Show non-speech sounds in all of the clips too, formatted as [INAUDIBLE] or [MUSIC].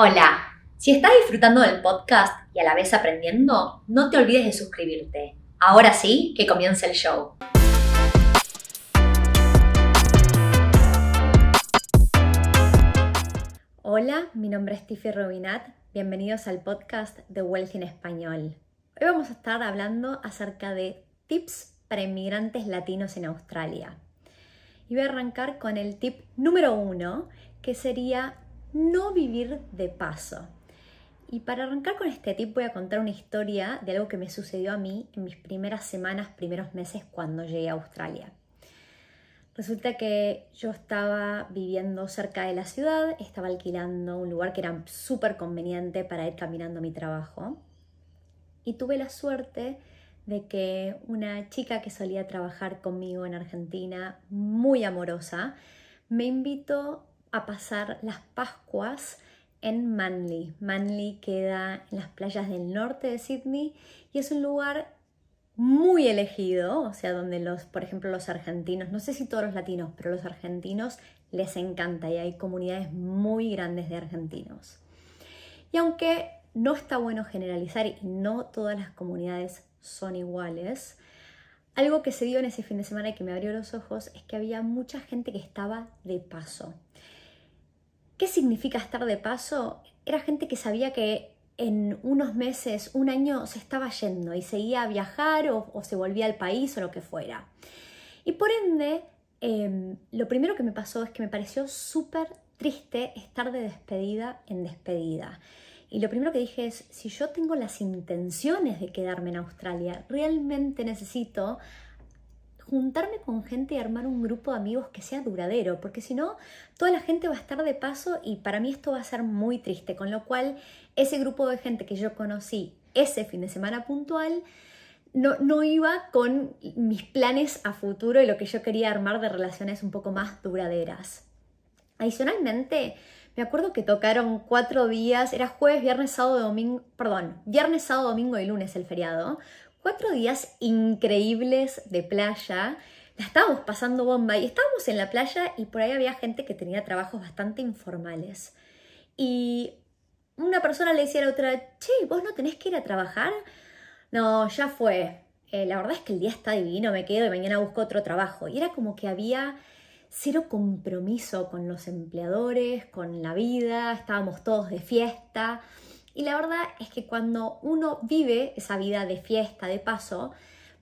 Hola, si estás disfrutando del podcast y a la vez aprendiendo, no te olvides de suscribirte. Ahora sí, que comience el show. Hola, mi nombre es Tiffy Robinat. Bienvenidos al podcast de Wealth en Español. Hoy vamos a estar hablando acerca de tips para inmigrantes latinos en Australia. Y voy a arrancar con el tip número uno, que sería no vivir de paso. Y para arrancar con este tip voy a contar una historia de algo que me sucedió a mí en mis primeras semanas, primeros meses cuando llegué a Australia. Resulta que yo estaba viviendo cerca de la ciudad, estaba alquilando un lugar que era súper conveniente para ir caminando a mi trabajo. Y tuve la suerte de que una chica que solía trabajar conmigo en Argentina, muy amorosa, me invitó a pasar las Pascuas en Manly. Manly queda en las playas del norte de Sydney y es un lugar muy elegido, o sea, donde los, por ejemplo, los argentinos, no sé si todos los latinos, pero los argentinos les encanta y hay comunidades muy grandes de argentinos. Y aunque no está bueno generalizar y no todas las comunidades son iguales, algo que se dio en ese fin de semana y que me abrió los ojos es que había mucha gente que estaba de paso. ¿Qué significa estar de paso? Era gente que sabía que en unos meses, un año, se estaba yendo y seguía a viajar o, se volvía al país o lo que fuera. Y por ende, em, lo primero que me pasó es que me pareció súper triste estar de despedida en despedida. Y lo primero que dije es, si yo tengo las intenciones de quedarme en Australia, realmente necesito juntarme con gente y armar un grupo de amigos que sea duradero, porque si no, toda la gente va a estar de paso y para mí esto va a ser muy triste, con lo cual ese grupo de gente que yo conocí ese fin de semana puntual, no, no, iba con mis planes a futuro y lo que yo quería armar de relaciones un poco más duraderas. Adicionalmente, me acuerdo que tocaron cuatro días, era jueves, viernes, sábado, domingo, perdón, viernes, sábado, domingo y lunes el feriado, cuatro días increíbles de playa. La estábamos pasando bomba y estábamos en la playa y por ahí había gente que tenía trabajos bastante informales. Y una persona le decía a la otra, che, vos no tenés que ir a trabajar. No, ya fue. Eh, la verdad es que el día está divino, me quedo y mañana busco otro trabajo. Y era como que había cero compromiso con los empleadores, con la vida, estábamos todos de fiesta. Y la verdad es que cuando uno vive esa vida de fiesta, de paso,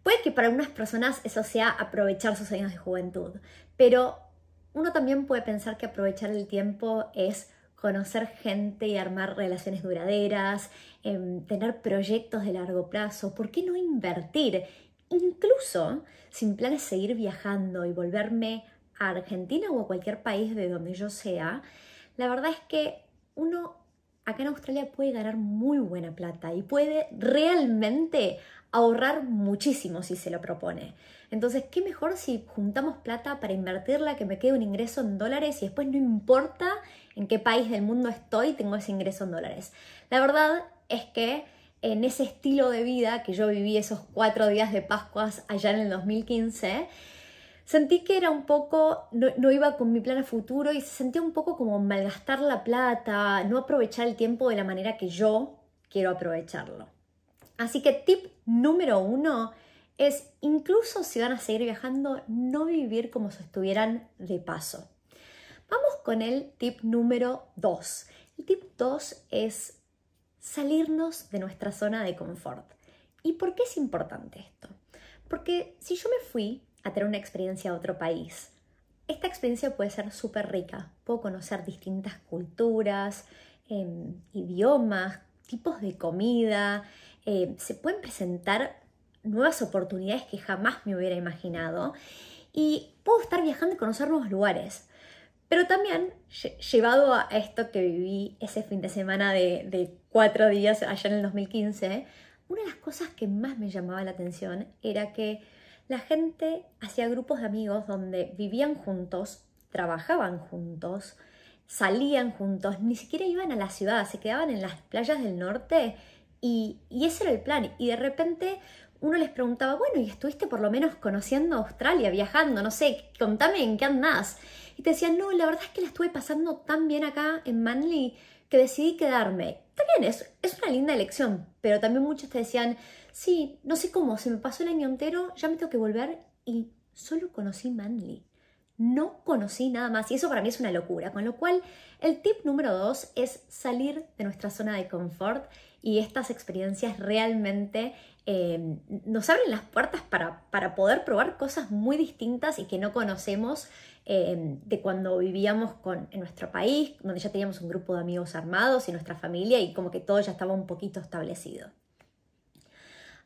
puede que para algunas personas eso sea aprovechar sus años de juventud, pero uno también puede pensar que aprovechar el tiempo es conocer gente y armar relaciones duraderas, em, tener proyectos de largo plazo, ¿por qué no invertir? Incluso sin planes seguir viajando y volverme a Argentina o a cualquier país de donde yo sea, la verdad es que uno acá en Australia puede ganar muy buena plata y puede realmente ahorrar muchísimo si se lo propone. Entonces, ¿qué mejor si juntamos plata para invertirla, que me quede un ingreso en dólares y después no importa en qué país del mundo estoy, tengo ese ingreso en dólares? La verdad es que en ese estilo de vida que yo viví esos cuatro días de Pascuas allá en el 2015, sentí que era un poco, no, iba con mi plan a futuro y se sentía un poco como malgastar la plata, no aprovechar el tiempo de la manera que yo quiero aprovecharlo. Así que tip número uno es, incluso si van a seguir viajando, no vivir como si estuvieran de paso. Vamos con el tip número dos. El tip dos es salirnos de nuestra zona de confort. ¿Y por qué es importante esto? Porque si yo me fui a tener una experiencia a otro país. Esta experiencia puede ser súper rica. Puedo conocer distintas culturas, em, idiomas, tipos de comida. Em, se pueden presentar nuevas oportunidades que jamás me hubiera imaginado. Y puedo estar viajando y conocer nuevos lugares. Pero también, llevado a esto que viví ese fin de semana de, de cuatro días allá en el 2015, una de las cosas que más me llamaba la atención era que la gente hacía grupos de amigos donde vivían juntos, trabajaban juntos, salían juntos, ni siquiera iban a la ciudad, se quedaban en las playas del norte y, ese era el plan. Y de repente uno les preguntaba, bueno, ¿y estuviste por lo menos conociendo Australia, viajando? No sé, contame en qué andás. Y te decían, no, la verdad es que la estuve pasando tan bien acá en Manly que decidí quedarme. Es, una linda elección, pero también muchos te decían, sí, no sé cómo, se me pasó el año entero, ya me tengo que volver y solo conocí Manly. No conocí nada más y eso para mí es una locura. Con lo cual, el tip número dos es salir de nuestra zona de confort y estas experiencias realmente eh, nos abren las puertas para, para, poder probar cosas muy distintas y que no conocemos eh, de cuando vivíamos con, en nuestro país, donde ya teníamos un grupo de amigos armados y nuestra familia y como que todo ya estaba un poquito establecido.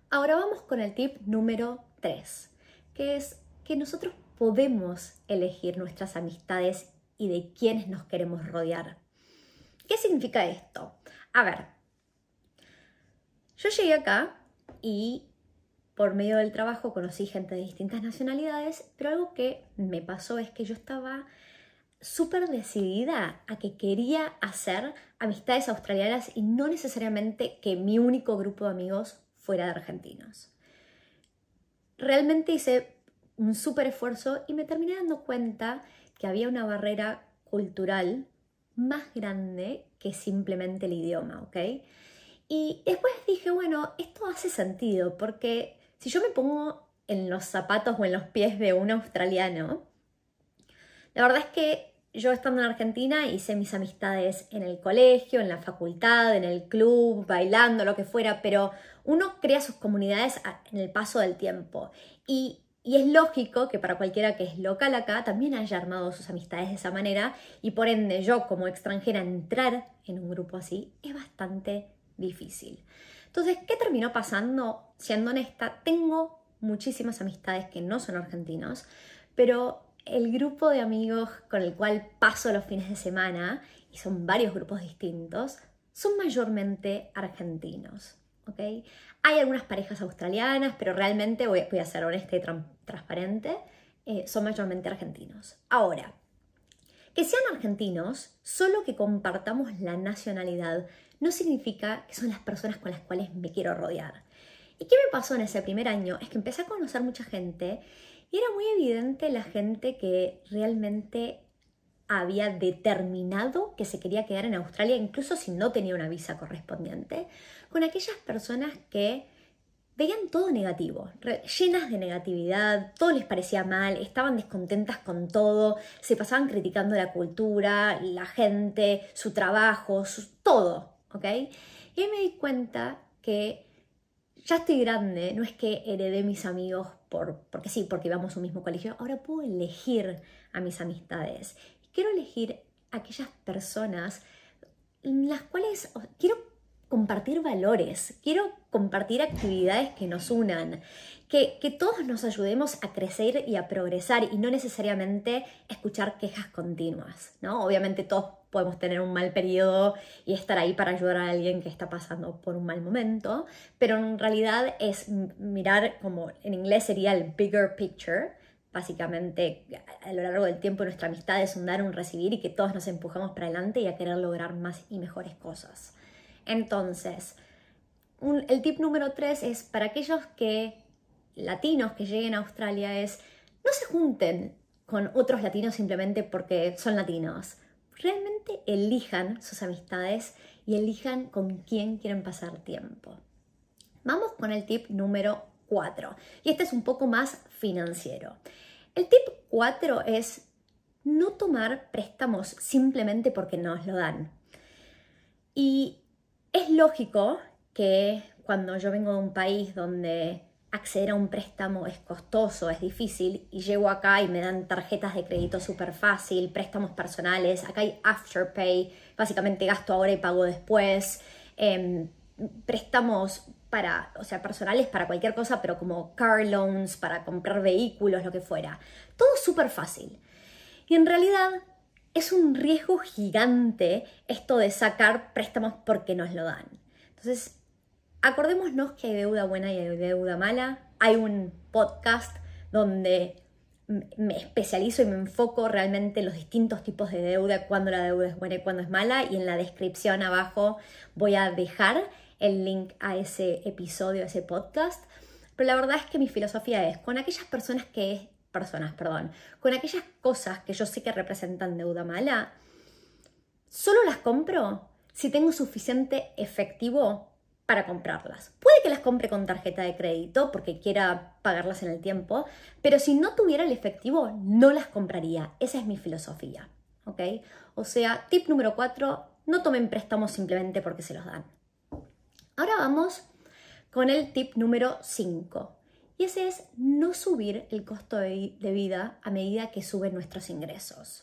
Ahora vamos con el tip número 3, que es que nosotros podemos elegir nuestras amistades y de quiénes nos queremos rodear. ¿Qué significa esto? A ver, yo llegué acá y por medio del trabajo conocí gente de distintas nacionalidades, pero algo que me pasó es que yo estaba súper decidida a que quería hacer amistades australianas y no necesariamente que mi único grupo de amigos fuera de argentinos. Realmente hice un súper esfuerzo y me terminé dando cuenta que había una barrera cultural más grande que simplemente el idioma, ¿ok? Y después dije, bueno, esto hace sentido, porque si yo me pongo en los zapatos o en los pies de un australiano, la verdad es que yo estando en Argentina hice mis amistades en el colegio, en la facultad, en el club, bailando, lo que fuera, pero uno crea sus comunidades en el paso del tiempo. Y, y es lógico que para cualquiera que es local acá también haya armado sus amistades de esa manera y por ende yo como extranjera entrar en un grupo así es bastante difícil. Entonces, ¿qué terminó pasando? Siendo honesta, tengo muchísimas amistades que no son argentinos, pero el grupo de amigos con el cual paso los fines de semana, y son varios grupos distintos, son mayormente argentinos. ¿okay? Hay algunas parejas australianas, pero realmente voy, a ser honesta y transparente, eh, son mayormente argentinos. Ahora, que sean argentinos, solo que compartamos la nacionalidad, no significa que son las personas con las cuales me quiero rodear. ¿Y qué me pasó en ese primer año? Es que empecé a conocer mucha gente y era muy evidente la gente que realmente había determinado que se quería quedar en Australia, incluso si no tenía una visa correspondiente, con aquellas personas que veían todo negativo, llenas de negatividad, todo les parecía mal, estaban descontentas con todo, se pasaban criticando la cultura, la gente, su trabajo, todo. ¿Ok? Y me di cuenta que ya estoy grande, no es que heredé mis amigos por, porque sí, porque íbamos a un mismo colegio, ahora puedo elegir a mis amistades. Quiero elegir aquellas personas en las cuales quiero compartir valores, quiero compartir actividades que nos unan, que, todos nos ayudemos a crecer y a progresar y no necesariamente escuchar quejas continuas, ¿no? Obviamente todos podemos tener un mal periodo y estar ahí para ayudar a alguien que está pasando por un mal momento, pero en realidad es mirar como en inglés sería el bigger picture, básicamente a lo largo del tiempo nuestra amistad es un dar, un recibir y que todos nos empujamos para adelante y a querer lograr más y mejores cosas. Entonces, el tip número tres es para aquellos que latinos que lleguen a Australia es no se junten con otros latinos simplemente porque son latinos realmente elijan sus amistades y elijan con quién quieren pasar tiempo. Vamos con el tip número 4 y este es un poco más financiero. El tip 4 es no tomar préstamos simplemente porque nos lo dan. Y es lógico que cuando yo vengo de un país donde acceder a un préstamo es costoso, es difícil y llego acá y me dan tarjetas de crédito súper fácil, préstamos personales, acá hay afterpay, básicamente gasto ahora y pago después, em, préstamos para, o sea, personales para cualquier cosa, pero como car loans, para comprar vehículos, lo que fuera. Todo súper fácil. Y en realidad es un riesgo gigante esto de sacar préstamos porque nos lo dan. Entonces, acordémonos que hay deuda buena y hay deuda mala. Hay un podcast donde me especializo y me enfoco realmente en los distintos tipos de deuda, cuando la deuda es buena y cuando es mala. Y en la descripción abajo voy a dejar el link a ese episodio, a ese podcast. Pero la verdad es que mi filosofía es con aquellas personas que, personas, perdón, con aquellas cosas que yo sé que representan deuda mala, solo las compro si tengo suficiente efectivo para comprarlas. Puede que las compre con tarjeta de crédito porque quiera pagarlas en el tiempo, pero si no tuviera el efectivo, no las compraría. Esa es mi filosofía. ¿Ok? O sea, tip número 4, no tomen préstamos simplemente porque se los dan. Ahora vamos con el tip número 5. Y ese es no subir el costo de, vida a medida que suben nuestros ingresos.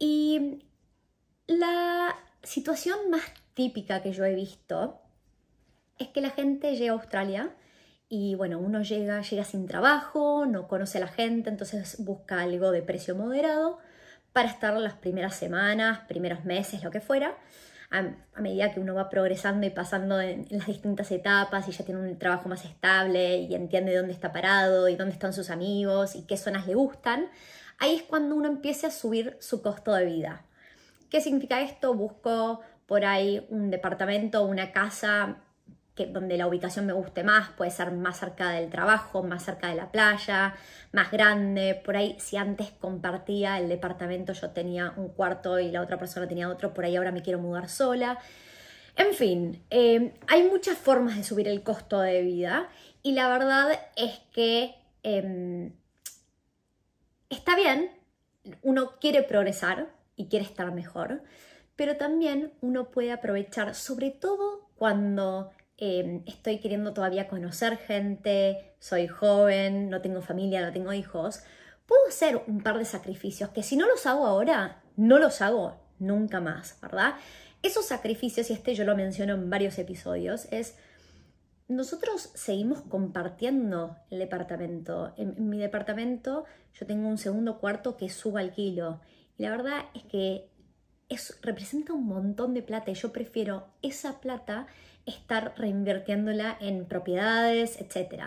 Y la situación más típica que yo he visto es que la gente llega a Australia y bueno, uno llega, llega sin trabajo, no conoce a la gente, entonces busca algo de precio moderado para estar las primeras semanas, primeros meses, lo que fuera. A, medida que uno va progresando y pasando en, las distintas etapas y ya tiene un trabajo más estable y entiende dónde está parado y dónde están sus amigos y qué zonas le gustan, ahí es cuando uno empieza a subir su costo de vida. ¿Qué significa esto? Busco por ahí un departamento, una casa que, donde la ubicación me guste más, puede ser más cerca del trabajo, más cerca de la playa, más grande. Por ahí, si antes compartía el departamento, yo tenía un cuarto y la otra persona tenía otro, por ahí ahora me quiero mudar sola. En fin, eh, hay muchas formas de subir el costo de vida y la verdad es que em, está bien, uno quiere progresar, y quiere estar mejor, pero también uno puede aprovechar, sobre todo cuando em, estoy queriendo todavía conocer gente, soy joven, no tengo familia, no tengo hijos, puedo hacer un par de sacrificios que si no los hago ahora, no los hago nunca más, ¿verdad? Esos sacrificios, y este yo lo menciono en varios episodios, es nosotros seguimos compartiendo el departamento. En, mi departamento yo tengo un segundo cuarto que subo al kilo y la verdad es que es, representa un montón de plata y yo prefiero esa plata estar reinvirtiéndola en propiedades, etc.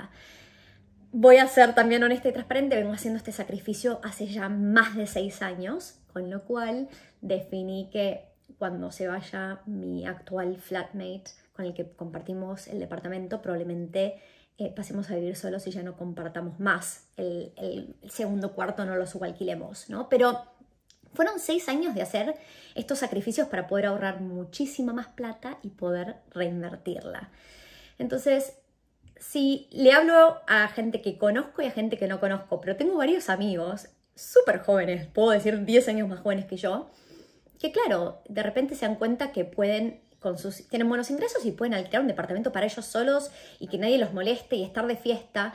Voy a ser también honesta y transparente, vengo haciendo este sacrificio hace ya más de seis años, con lo cual definí que cuando se vaya mi actual flatmate con el que compartimos el departamento, probablemente eh, pasemos a vivir solos y ya no compartamos más. El, el, segundo cuarto no lo subalquilemos, ¿no? Pero fueron seis años de hacer estos sacrificios para poder ahorrar muchísima más plata y poder reinvertirla. Entonces, si le hablo a gente que conozco y a gente que no conozco, pero tengo varios amigos súper jóvenes, puedo decir 10 años más jóvenes que yo, que claro, de repente se dan cuenta que pueden, con sus, tienen buenos ingresos y pueden alquilar un departamento para ellos solos y que nadie los moleste y estar de fiesta.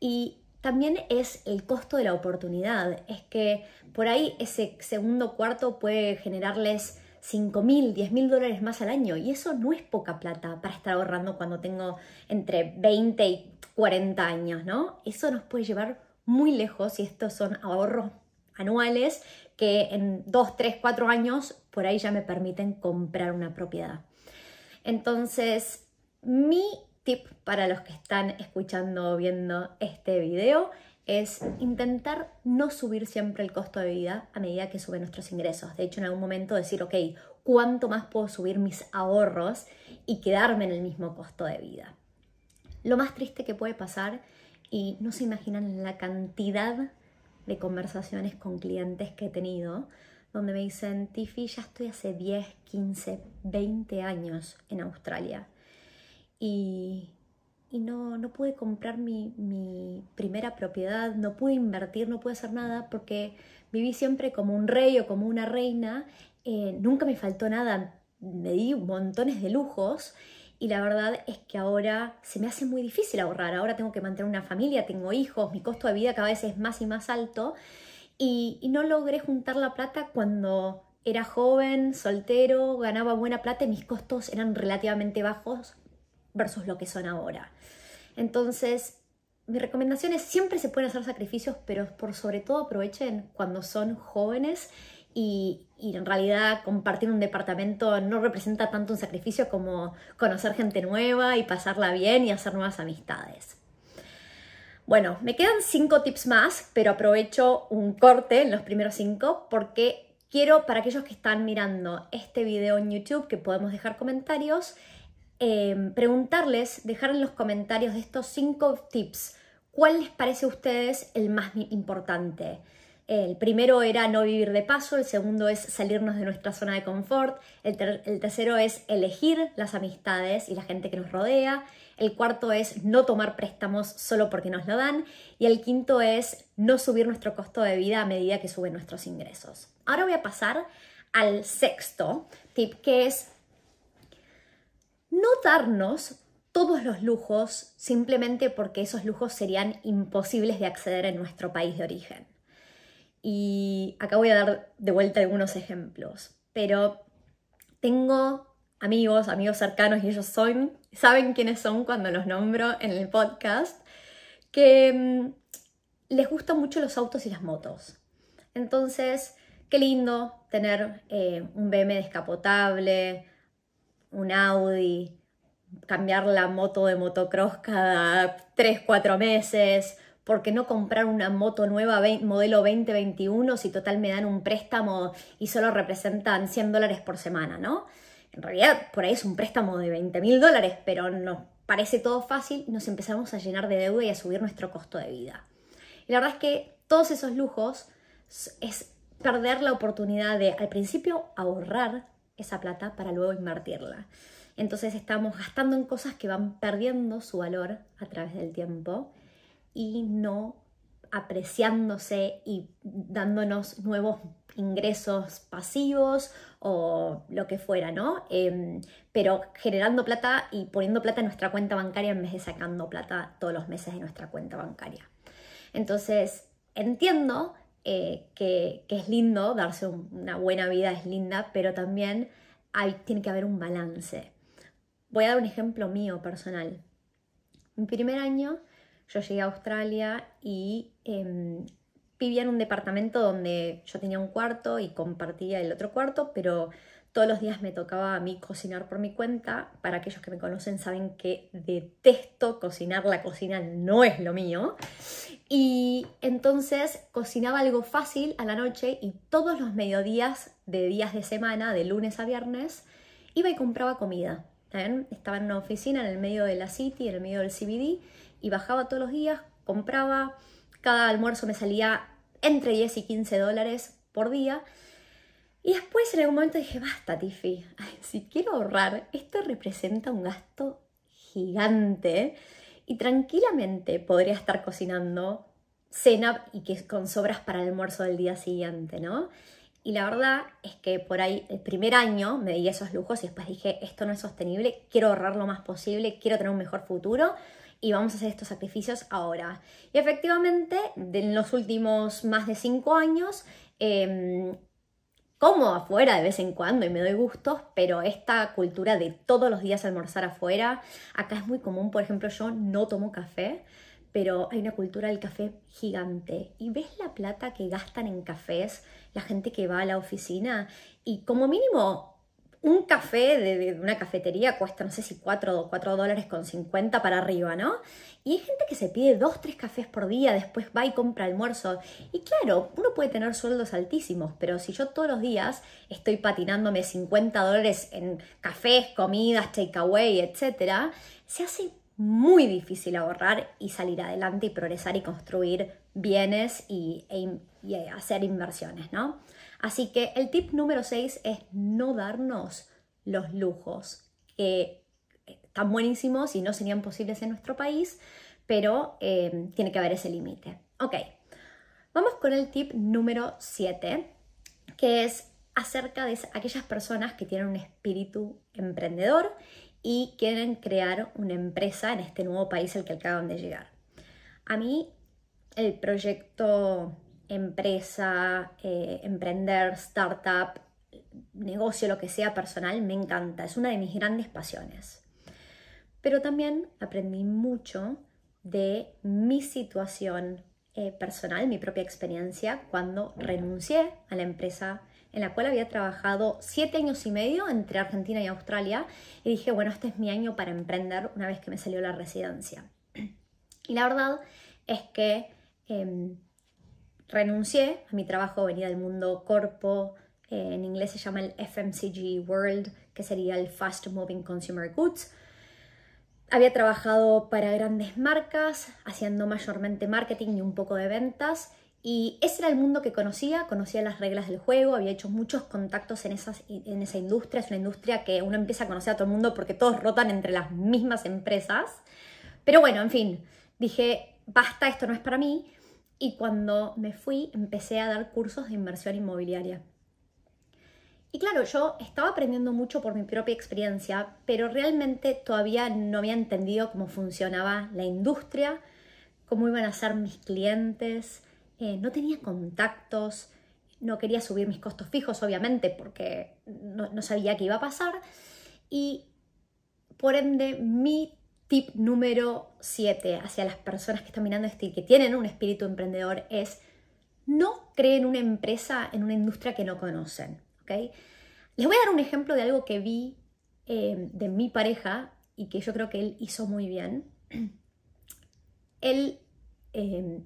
Y también es el costo de la oportunidad. Es que por ahí ese segundo cuarto puede generarles 5 mil, 10 mil dólares más al año. Y eso no es poca plata para estar ahorrando cuando tengo entre 20 y 40 años, ¿no? Eso nos puede llevar muy lejos y estos son ahorros anuales que en 2, 3, 4 años por ahí ya me permiten comprar una propiedad. Entonces, mi tip para los que están escuchando o viendo este video es intentar no subir siempre el costo de vida a medida que suben nuestros ingresos. De hecho, en algún momento decir, ok, ¿cuánto más puedo subir mis ahorros y quedarme en el mismo costo de vida? Lo más triste que puede pasar, y no se imaginan la cantidad de conversaciones con clientes que he tenido, donde me dicen, Tiffy, ya estoy hace 10, 15, 20 años en Australia y, no, no, pude comprar mi, primera propiedad, no pude invertir, no pude hacer nada porque viví siempre como un rey o como una reina, eh, nunca me faltó nada, me di montones de lujos y la verdad es que ahora se me hace muy difícil ahorrar, ahora tengo que mantener una familia, tengo hijos, mi costo de vida cada vez es más y más alto y, y no logré juntar la plata cuando era joven, soltero, ganaba buena plata y mis costos eran relativamente bajos versus lo que son ahora. Entonces, mi recomendación es siempre se pueden hacer sacrificios, pero por sobre todo aprovechen cuando son jóvenes y, y, en realidad compartir un departamento no representa tanto un sacrificio como conocer gente nueva y pasarla bien y hacer nuevas amistades. Bueno, me quedan cinco tips más, pero aprovecho un corte en los primeros cinco porque quiero para aquellos que están mirando este video en YouTube que podemos dejar comentarios Em, preguntarles, dejar en los comentarios de estos cinco tips, ¿cuál les parece a ustedes el más importante? El primero era no vivir de paso, el segundo es salirnos de nuestra zona de confort, el, tercero es elegir las amistades y la gente que nos rodea, el cuarto es no tomar préstamos solo porque nos lo dan y el quinto es no subir nuestro costo de vida a medida que suben nuestros ingresos. Ahora voy a pasar al sexto tip que es no darnos todos los lujos simplemente porque esos lujos serían imposibles de acceder en nuestro país de origen. Y acá voy a dar de vuelta algunos ejemplos, pero tengo amigos, amigos cercanos y ellos son, saben quiénes son cuando los nombro en el podcast, que mm, les gustan mucho los autos y las motos. Entonces, qué lindo tener eh, un BM descapotable, un Audi, cambiar la moto de motocross cada 3, 4 meses, ¿por qué no comprar una moto nueva modelo 2021 si total me dan un préstamo y solo representan 100 dólares por semana, ¿no? En realidad por ahí es un préstamo de 20 mil dólares, pero nos parece todo fácil y nos empezamos a llenar de deuda y a subir nuestro costo de vida. Y la verdad es que todos esos lujos es perder la oportunidad de al principio ahorrar esa plata para luego invertirla. Entonces estamos gastando en cosas que van perdiendo su valor a través del tiempo y no apreciándose y dándonos nuevos ingresos pasivos o lo que fuera, ¿no? Em, pero generando plata y poniendo plata en nuestra cuenta bancaria en vez de sacando plata todos los meses de nuestra cuenta bancaria. Entonces, entiendo eh, que, es lindo, darse una buena vida es linda, pero también hay, tiene que haber un balance. Voy a dar un ejemplo mío personal. Mi primer año yo llegué a Australia y em, vivía en un departamento donde yo tenía un cuarto y compartía el otro cuarto, pero todos los días me tocaba a mí cocinar por mi cuenta. Para aquellos que me conocen saben que detesto cocinar, la cocina no es lo mío. Y entonces cocinaba algo fácil a la noche y todos los mediodías de días de semana, de lunes a viernes, iba y compraba comida. Estaba en una oficina en el medio de la City, en el medio del CBD, y bajaba todos los días, compraba, cada almuerzo me salía entre 10 y 15 dólares por día. Y después en algún momento dije, basta, Tiffy, si quiero ahorrar, esto representa un gasto gigante y tranquilamente podría estar cocinando cena y que con sobras para el almuerzo del día siguiente, ¿no? Y la verdad es que por ahí el primer año me di esos lujos y después dije, esto no es sostenible, quiero ahorrar lo más posible, quiero tener un mejor futuro y vamos a hacer estos sacrificios ahora. Y efectivamente, en los últimos más de cinco años, em, como afuera de vez en cuando y me doy gustos, pero esta cultura de todos los días almorzar afuera, acá es muy común, por ejemplo, yo no tomo café, pero hay una cultura del café gigante. Y ves la plata que gastan en cafés la gente que va a la oficina y como mínimo un café de, una cafetería cuesta, no sé si 4, 4 dólares con 50 para arriba, ¿no? Y hay gente que se pide 2, 3 cafés por día, después va y compra almuerzo. Y claro, uno puede tener sueldos altísimos, pero si yo todos los días estoy patinándome 50 dólares en cafés, comidas, takeaway, etc., se hace muy difícil ahorrar y salir adelante y progresar y construir bienes y, e hacer inversiones, ¿no? Así que el tip número 6 es no darnos los lujos que están buenísimos y no serían posibles en nuestro país, pero eh, tiene que haber ese límite. Ok, vamos con el tip número 7, que es acerca de aquellas personas que tienen un espíritu emprendedor y quieren crear una empresa en este nuevo país al que acaban de llegar. A mí el proyecto empresa, eh, emprender, startup, negocio, lo que sea personal, me encanta. Es una de mis grandes pasiones. Pero también aprendí mucho de mi situación eh, personal, mi propia experiencia, cuando renuncié a la empresa en la cual había trabajado siete años y medio entre Argentina y Australia y dije, bueno, este es mi año para emprender una vez que me salió la residencia. [CLEARS THROAT] Y la verdad es que em, renuncié a mi trabajo, venía del mundo corpo, eh, en inglés se llama el FMCG World, que sería el Fast Moving Consumer Goods. Había trabajado para grandes marcas, haciendo mayormente marketing y un poco de ventas, Y ese era el mundo que conocía, conocía las reglas del juego, había hecho muchos contactos en, esas, en esa industria, es una industria que uno empieza a conocer a todo el mundo porque todos rotan entre las mismas empresas. Pero bueno, en fin, dije, basta, esto no es para mí. Y cuando me fui, empecé a dar cursos de inversión inmobiliaria. Y claro, yo estaba aprendiendo mucho por mi propia experiencia, pero realmente todavía no había entendido cómo funcionaba la industria, cómo iban a ser mis clientes, eh, no tenía contactos, no quería subir mis costos fijos, obviamente, porque no, sabía qué iba a pasar. Y por ende, mi tip número 7 hacia las personas que están mirando este y que tienen un espíritu emprendedor es no creen una empresa en una industria que no conocen. ¿okay? Les voy a dar un ejemplo de algo que vi eh, de mi pareja y que yo creo que él hizo muy bien. [CLEARS THROAT] Él eh,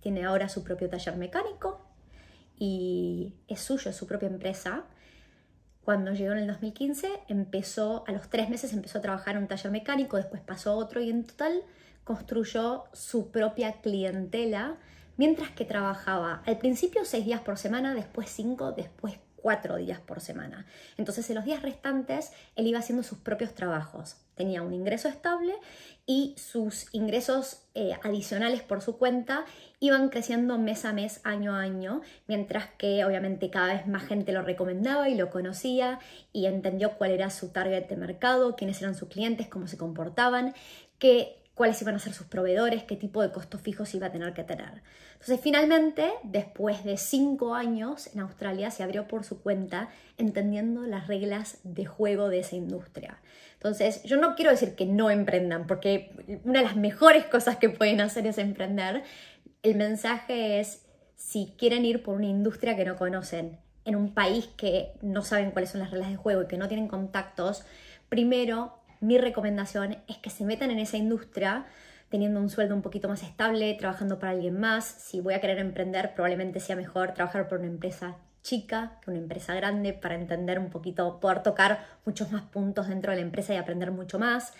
tiene ahora su propio taller mecánico y es suyo, su propia empresa. Cuando llegó en el 2015, empezó, a los tres meses empezó a trabajar en un taller mecánico, después pasó a otro y en total construyó su propia clientela mientras que trabajaba al principio seis días por semana, después cinco, después cuatro días por semana. Entonces en los días restantes él iba haciendo sus propios trabajos. Tenía un ingreso estable y sus ingresos eh, adicionales por su cuenta iban creciendo mes a mes, año a año, mientras que obviamente cada vez más gente lo recomendaba y lo conocía y entendió cuál era su target de mercado, quiénes eran sus clientes, cómo se comportaban, qué cuáles iban a ser sus proveedores, qué tipo de costos fijos iba a tener que tener. Entonces, finalmente, después de cinco años en Australia, se abrió por su cuenta entendiendo las reglas de juego de esa industria. Entonces, yo no quiero decir que no emprendan, porque una de las mejores cosas que pueden hacer es emprender. El mensaje es, si quieren ir por una industria que no conocen, en un país que no saben cuáles son las reglas de juego y que no tienen contactos, primero mi recomendación es que se metan en esa industria teniendo un sueldo un poquito más estable, trabajando para alguien más. Si voy a querer emprender, probablemente sea mejor trabajar por una empresa chica que una empresa grande para entender un poquito, poder tocar muchos más puntos dentro de la empresa y aprender mucho más,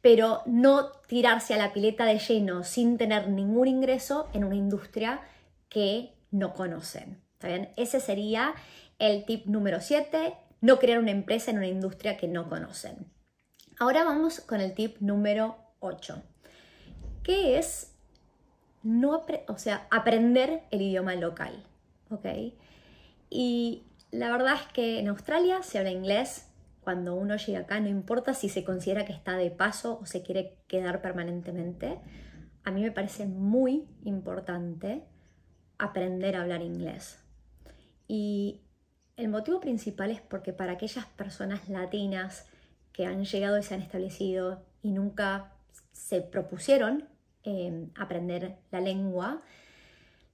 pero no tirarse a la pileta de lleno sin tener ningún ingreso en una industria que no conocen. ¿Está bien? Ese sería el tip número 7, no crear una empresa en una industria que no conocen. Ahora vamos con el tip número 8, que es no o sea, aprender el idioma local. ¿ok? Y la verdad es que en Australia se habla inglés. Cuando uno llega acá, no importa si se considera que está de paso o se quiere quedar permanentemente. A mí me parece muy importante aprender a hablar inglés. Y el motivo principal es porque para aquellas personas latinas que han llegado y se han establecido y nunca se propusieron eh, aprender la lengua,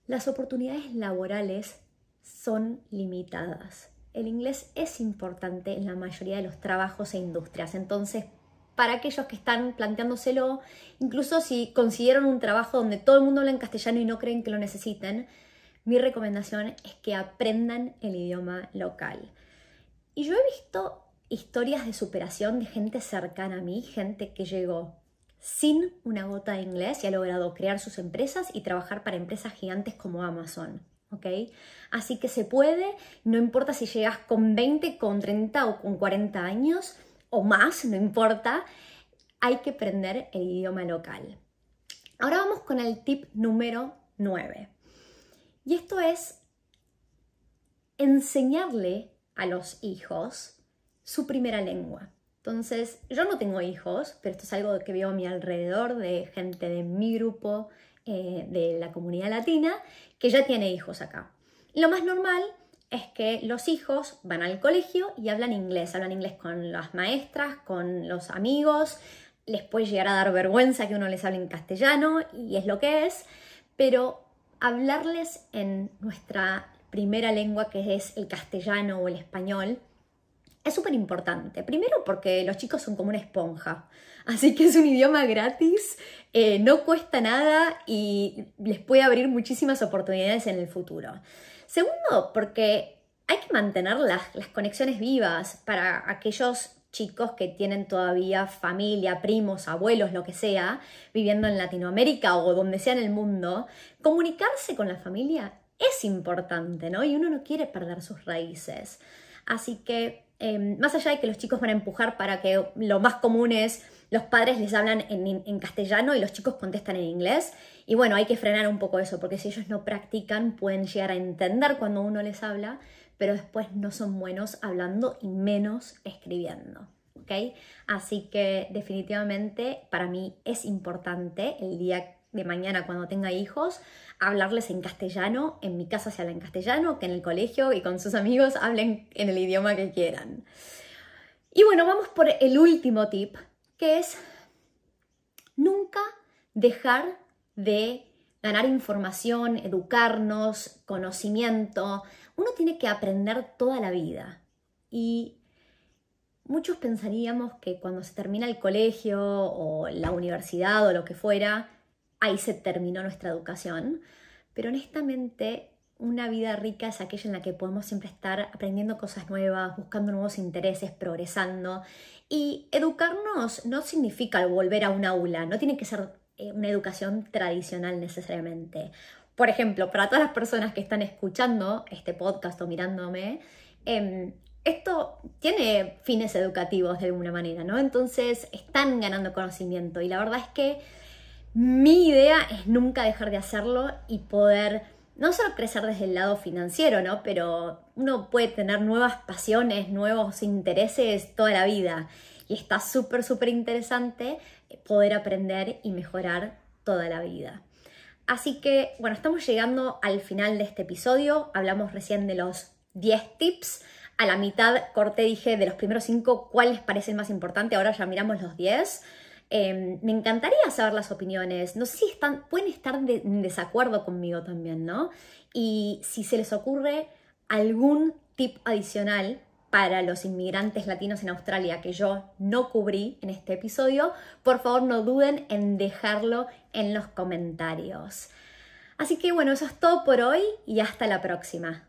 las oportunidades laborales son limitadas. El inglés es importante en la mayoría de los trabajos e industrias, entonces para aquellos que están planteándoselo, incluso si consiguieron un trabajo donde todo el mundo habla en castellano y no creen que lo necesiten, mi recomendación es que aprendan el idioma local. Y yo he visto historias de superación de gente cercana a mí, gente que llegó sin una gota de inglés y ha logrado crear sus empresas y trabajar para empresas gigantes como Amazon. Así que se puede, no importa si llegas con 20, con 30 o con 40 años o más, no importa, hay que aprender el idioma local. Ahora vamos con el tip número 9. Y esto es enseñarle a los hijos su primera lengua. Entonces, yo no tengo hijos, pero esto es algo que veo a mi alrededor de gente de mi grupo, eh, de la comunidad latina, que ya tiene hijos acá. Lo más normal es que los hijos van al colegio y hablan inglés, hablan inglés con las maestras, con los amigos, les puede llegar a dar vergüenza que uno les hable en castellano y es lo que es, pero hablarles en nuestra primera lengua que es el castellano o el español es súper importante. Primero porque los chicos son como una esponja. Así que es un idioma gratis, eh, no cuesta nada y les puede abrir muchísimas oportunidades en el futuro. Segundo, porque hay que mantener las, las conexiones vivas para aquellos chicos que tienen todavía familia, primos, abuelos, lo que sea, viviendo en Latinoamérica o donde sea en el mundo, comunicarse con la familia es importante, ¿no? Y uno no quiere perder sus raíces. Así que, em, más allá de que los chicos van a empujar para que lo más común es los padres les hablan en, castellano y los chicos contestan en inglés. Y bueno, hay que frenar un poco eso, porque si ellos no practican, pueden llegar a entender cuando uno les habla, pero después no son buenos hablando y menos escribiendo. ¿ok? Así que definitivamente para mí es importante el día de mañana cuando tenga hijos, hablarles en castellano, en mi casa se habla en castellano, que en el colegio y con sus amigos hablen en el idioma que quieran. Y bueno, vamos por el último tip, que es nunca dejar de ganar información, educarnos, conocimiento. Uno tiene que aprender toda la vida. Y muchos pensaríamos que cuando se termina el colegio o la universidad o lo que fuera, ahí se terminó nuestra educación, pero honestamente una vida rica es aquella en la que podemos siempre estar aprendiendo cosas nuevas, buscando nuevos intereses, progresando. Y educarnos no significa volver a un aula, no tiene que ser eh, una educación tradicional necesariamente. Por ejemplo, para todas las personas que están escuchando este podcast o mirándome, em, esto tiene fines educativos de alguna manera, ¿no? Entonces están ganando conocimiento y la verdad es que mi idea es nunca dejar de hacerlo y poder no solo crecer desde el lado financiero, ¿no? Pero uno puede tener nuevas pasiones, nuevos intereses toda la vida. Y está súper, súper interesante poder aprender y mejorar toda la vida. Así que, bueno, estamos llegando al final de este episodio. Hablamos recién de los 10 tips. A la mitad corté, dije, de los primeros 5, ¿cuáles parecen más importantes? Ahora ya miramos los 10. Em, me encantaría saber las opiniones. No sé si pueden estar en desacuerdo conmigo también, ¿no? Y si se les ocurre algún tip adicional para los inmigrantes latinos en Australia que yo no cubrí en este episodio, por favor no duden en dejarlo en los comentarios. Así que bueno, eso es todo por hoy y hasta la próxima.